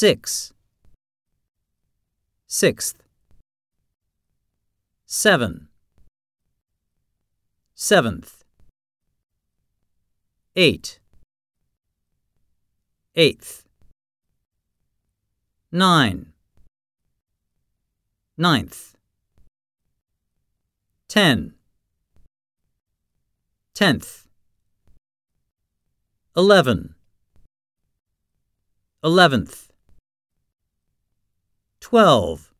six, sixth, seven, seventh, eight, eighth, nine, ninth, ten, tenth, eleven, eleventh, twelve,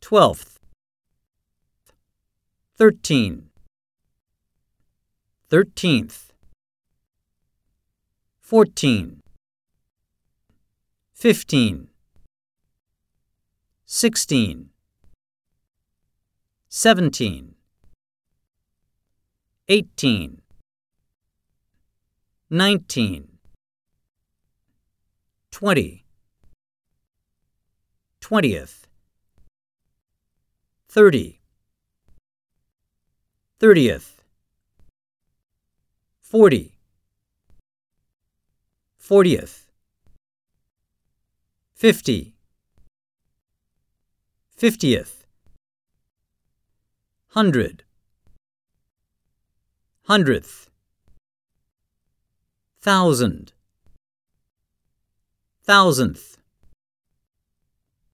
twelfth, thirteen, thirteenth, fourteen, fifteen, sixteen, seventeen, eighteen, nineteen, twenty, twentieth, thirty, thirtieth, forty, fortieth, fifty, fiftieth, hundred, hundredth, thousand, thousandth,